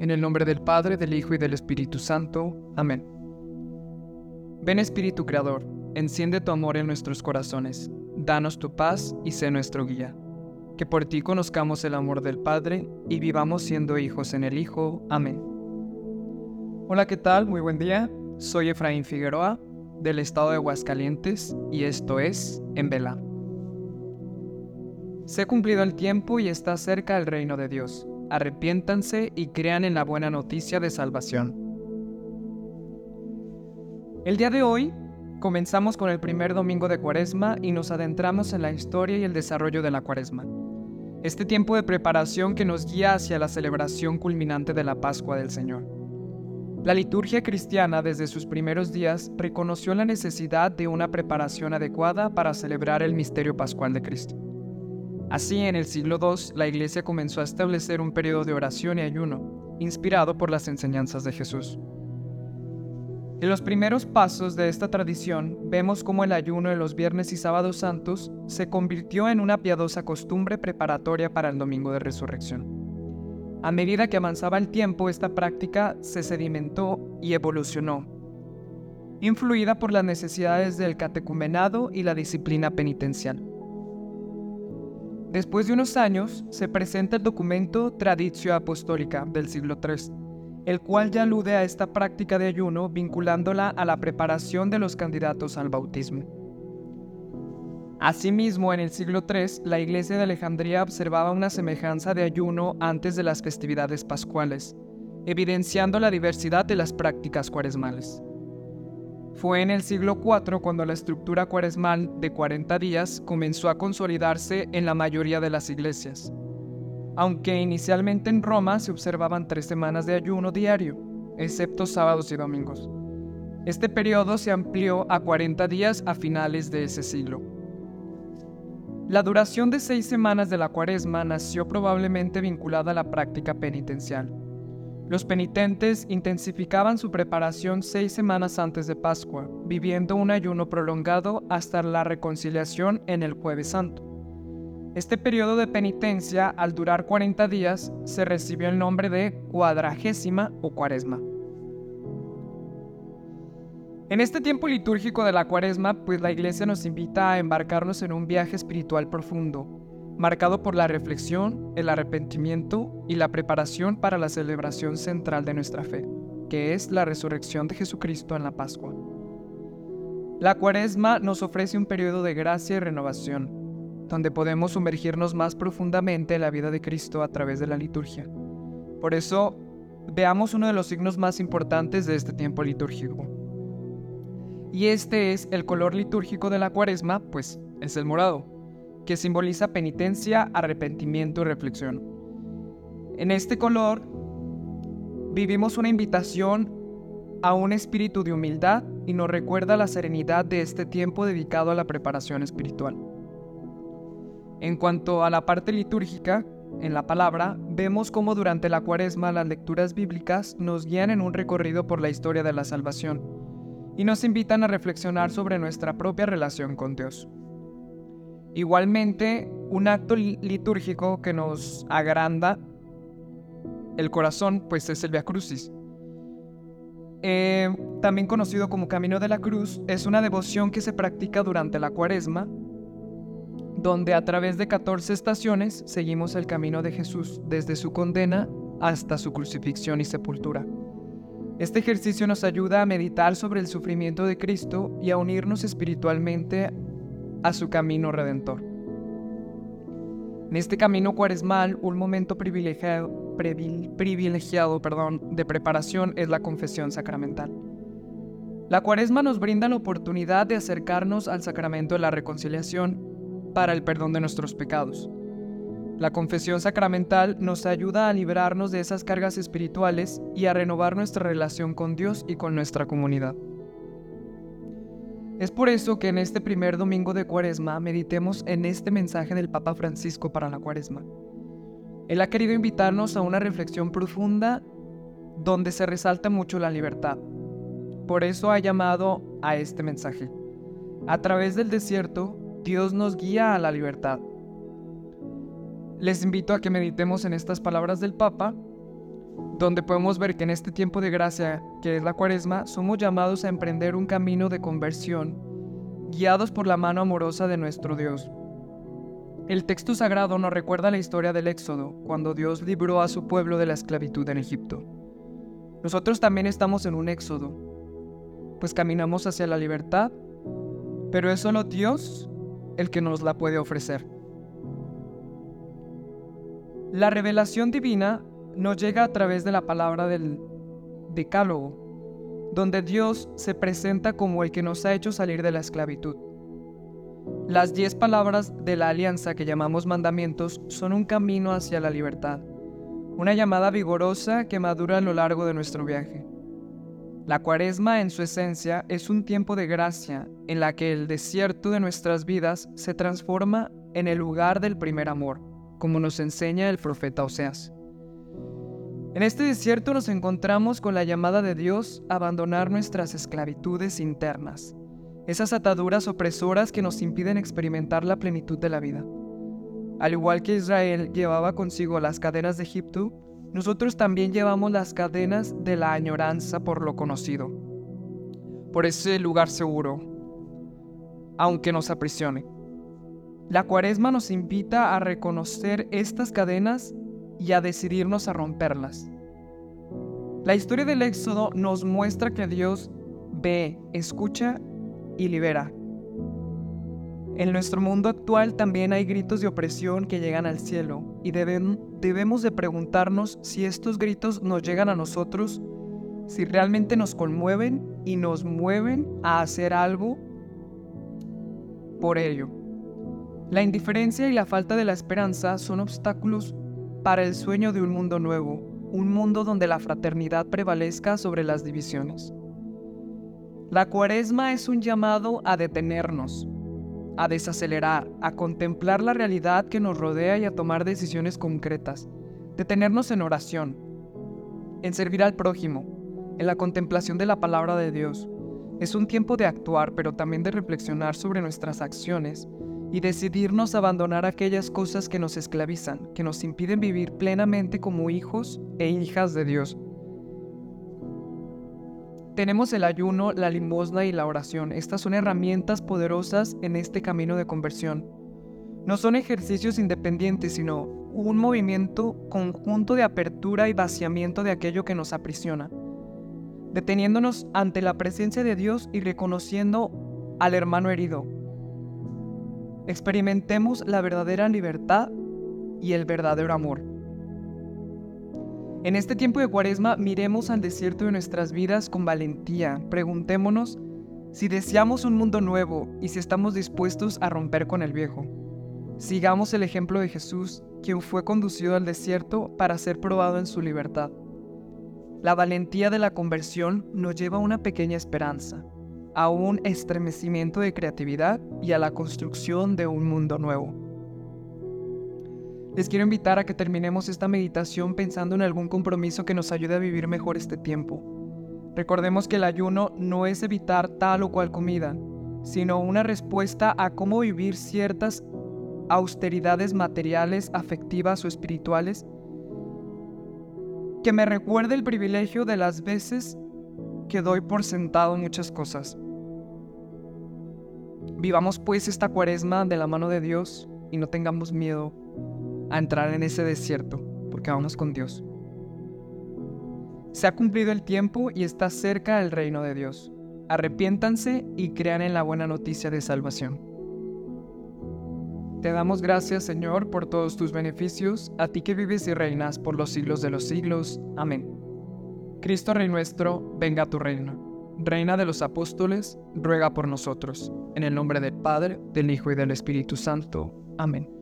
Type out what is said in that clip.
En el nombre del Padre, del Hijo y del Espíritu Santo. Amén. Ven Espíritu Creador, enciende tu amor en nuestros corazones, danos tu paz y sé nuestro guía. Que por ti conozcamos el amor del Padre y vivamos siendo hijos en el Hijo. Amén. Hola, ¿qué tal? Muy buen día. Soy Efraín Figueroa, del estado de Aguascalientes, y esto es En Vela. Se ha cumplido el tiempo y está cerca el reino de Dios arrepiéntanse y crean en la buena noticia de salvación. El día de hoy comenzamos con el primer domingo de Cuaresma y nos adentramos en la historia y el desarrollo de la Cuaresma. Este tiempo de preparación que nos guía hacia la celebración culminante de la Pascua del Señor. La liturgia cristiana desde sus primeros días reconoció la necesidad de una preparación adecuada para celebrar el misterio pascual de Cristo. Así, en el siglo II, la Iglesia comenzó a establecer un periodo de oración y ayuno, inspirado por las enseñanzas de Jesús. En los primeros pasos de esta tradición vemos cómo el ayuno de los viernes y sábados santos se convirtió en una piadosa costumbre preparatoria para el domingo de resurrección. A medida que avanzaba el tiempo, esta práctica se sedimentó y evolucionó, influida por las necesidades del catecumenado y la disciplina penitencial. Después de unos años, se presenta el documento Traditio Apostólica del siglo III, el cual ya alude a esta práctica de ayuno vinculándola a la preparación de los candidatos al bautismo. Asimismo, en el siglo III, la Iglesia de Alejandría observaba una semejanza de ayuno antes de las festividades pascuales, evidenciando la diversidad de las prácticas cuaresmales. Fue en el siglo IV cuando la estructura cuaresmal de 40 días comenzó a consolidarse en la mayoría de las iglesias. Aunque inicialmente en Roma se observaban tres semanas de ayuno diario, excepto sábados y domingos. Este periodo se amplió a 40 días a finales de ese siglo. La duración de seis semanas de la cuaresma nació probablemente vinculada a la práctica penitencial. Los penitentes intensificaban su preparación seis semanas antes de Pascua, viviendo un ayuno prolongado hasta la reconciliación en el jueves santo. Este periodo de penitencia, al durar 40 días, se recibió el nombre de cuadragésima o cuaresma. En este tiempo litúrgico de la cuaresma, pues la iglesia nos invita a embarcarnos en un viaje espiritual profundo, marcado por la reflexión, el arrepentimiento y la preparación para la celebración central de nuestra fe, que es la resurrección de Jesucristo en la Pascua. La cuaresma nos ofrece un periodo de gracia y renovación, donde podemos sumergirnos más profundamente en la vida de Cristo a través de la liturgia. Por eso, veamos uno de los signos más importantes de este tiempo litúrgico. Y este es el color litúrgico de la cuaresma, pues es el morado que simboliza penitencia, arrepentimiento y reflexión. En este color vivimos una invitación a un espíritu de humildad y nos recuerda la serenidad de este tiempo dedicado a la preparación espiritual. En cuanto a la parte litúrgica, en la palabra, vemos cómo durante la cuaresma las lecturas bíblicas nos guían en un recorrido por la historia de la salvación y nos invitan a reflexionar sobre nuestra propia relación con Dios. Igualmente, un acto litúrgico que nos agranda el corazón, pues es el Via Crucis. Eh, también conocido como Camino de la Cruz, es una devoción que se practica durante la cuaresma, donde a través de 14 estaciones seguimos el camino de Jesús desde su condena hasta su crucifixión y sepultura. Este ejercicio nos ayuda a meditar sobre el sufrimiento de Cristo y a unirnos espiritualmente a su camino redentor. En este camino cuaresmal, un momento privilegiado, privilegiado perdón, de preparación es la confesión sacramental. La cuaresma nos brinda la oportunidad de acercarnos al sacramento de la reconciliación para el perdón de nuestros pecados. La confesión sacramental nos ayuda a librarnos de esas cargas espirituales y a renovar nuestra relación con Dios y con nuestra comunidad. Es por eso que en este primer domingo de Cuaresma meditemos en este mensaje del Papa Francisco para la Cuaresma. Él ha querido invitarnos a una reflexión profunda donde se resalta mucho la libertad. Por eso ha llamado a este mensaje. A través del desierto, Dios nos guía a la libertad. Les invito a que meditemos en estas palabras del Papa donde podemos ver que en este tiempo de gracia, que es la cuaresma, somos llamados a emprender un camino de conversión, guiados por la mano amorosa de nuestro Dios. El texto sagrado nos recuerda la historia del Éxodo, cuando Dios libró a su pueblo de la esclavitud en Egipto. Nosotros también estamos en un Éxodo, pues caminamos hacia la libertad, pero es solo Dios el que nos la puede ofrecer. La revelación divina nos llega a través de la palabra del Decálogo, donde Dios se presenta como el que nos ha hecho salir de la esclavitud. Las diez palabras de la alianza que llamamos mandamientos son un camino hacia la libertad, una llamada vigorosa que madura a lo largo de nuestro viaje. La cuaresma en su esencia es un tiempo de gracia en la que el desierto de nuestras vidas se transforma en el lugar del primer amor, como nos enseña el profeta Oseas. En este desierto nos encontramos con la llamada de Dios a abandonar nuestras esclavitudes internas, esas ataduras opresoras que nos impiden experimentar la plenitud de la vida. Al igual que Israel llevaba consigo las cadenas de Egipto, nosotros también llevamos las cadenas de la añoranza por lo conocido, por ese lugar seguro, aunque nos aprisione. La cuaresma nos invita a reconocer estas cadenas y a decidirnos a romperlas. La historia del Éxodo nos muestra que Dios ve, escucha y libera. En nuestro mundo actual también hay gritos de opresión que llegan al cielo y debemos de preguntarnos si estos gritos nos llegan a nosotros, si realmente nos conmueven y nos mueven a hacer algo por ello. La indiferencia y la falta de la esperanza son obstáculos para el sueño de un mundo nuevo, un mundo donde la fraternidad prevalezca sobre las divisiones. La cuaresma es un llamado a detenernos, a desacelerar, a contemplar la realidad que nos rodea y a tomar decisiones concretas, detenernos en oración, en servir al prójimo, en la contemplación de la palabra de Dios. Es un tiempo de actuar, pero también de reflexionar sobre nuestras acciones y decidirnos abandonar aquellas cosas que nos esclavizan, que nos impiden vivir plenamente como hijos e hijas de Dios. Tenemos el ayuno, la limosna y la oración. Estas son herramientas poderosas en este camino de conversión. No son ejercicios independientes, sino un movimiento conjunto de apertura y vaciamiento de aquello que nos aprisiona, deteniéndonos ante la presencia de Dios y reconociendo al hermano herido. Experimentemos la verdadera libertad y el verdadero amor. En este tiempo de cuaresma miremos al desierto de nuestras vidas con valentía. Preguntémonos si deseamos un mundo nuevo y si estamos dispuestos a romper con el viejo. Sigamos el ejemplo de Jesús, quien fue conducido al desierto para ser probado en su libertad. La valentía de la conversión nos lleva a una pequeña esperanza, a un estremecimiento de creatividad y a la construcción de un mundo nuevo. Les quiero invitar a que terminemos esta meditación pensando en algún compromiso que nos ayude a vivir mejor este tiempo. Recordemos que el ayuno no es evitar tal o cual comida, sino una respuesta a cómo vivir ciertas austeridades materiales, afectivas o espirituales que me recuerde el privilegio de las veces que doy por sentado muchas cosas. Vivamos pues esta cuaresma de la mano de Dios y no tengamos miedo a entrar en ese desierto, porque vamos con Dios. Se ha cumplido el tiempo y está cerca el reino de Dios. Arrepiéntanse y crean en la buena noticia de salvación. Te damos gracias, Señor, por todos tus beneficios, a ti que vives y reinas por los siglos de los siglos. Amén. Cristo Rey nuestro, venga a tu reino. Reina de los apóstoles, ruega por nosotros. En el nombre del Padre, del Hijo y del Espíritu Santo. Amén.